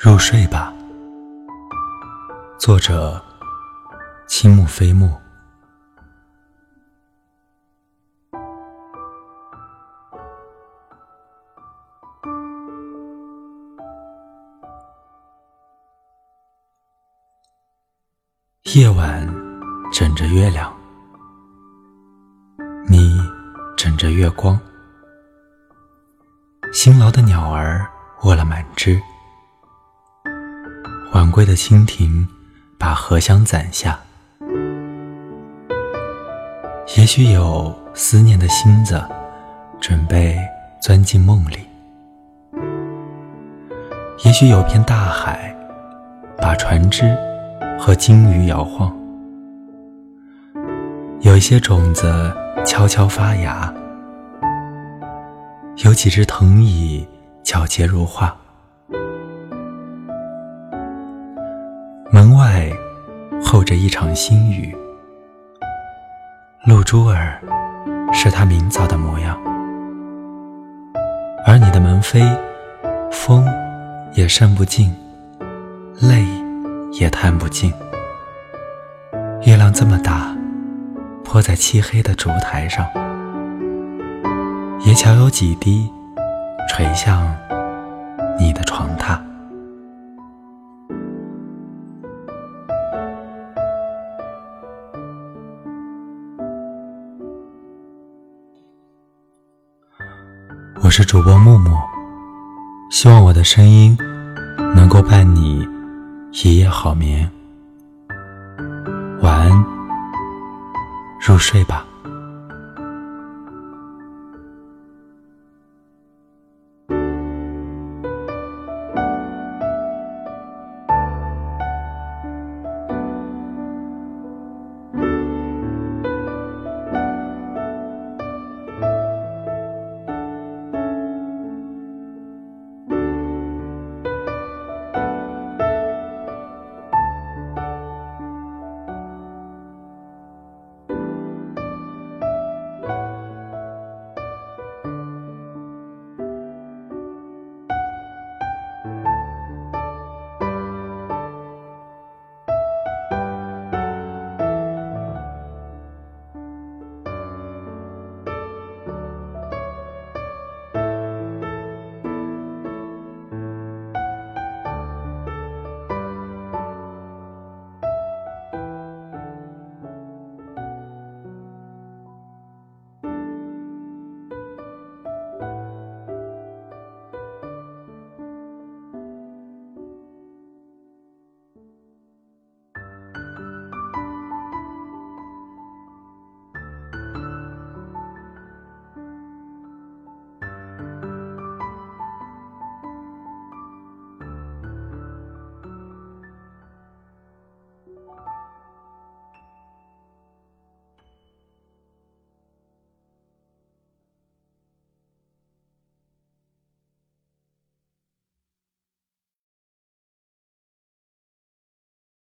入睡吧，作者：青木飞木。夜晚枕着月亮，你枕着月光，辛劳的鸟儿卧了满枝。晚归的蜻蜓把荷香攒下，也许有思念的星子准备钻进梦里，也许有片大海把船只和鲸鱼摇晃，有一些种子悄悄发芽，有几只藤椅皎洁如画。门外候着一场新雨，露珠儿是他明早的模样，而你的门扉，风也扇不进，泪也叹不尽。月亮这么大，泼在漆黑的烛台上，也巧有几滴垂向你的床榻。我是主播木木，希望我的声音能够伴你一夜好眠。晚安，入睡吧。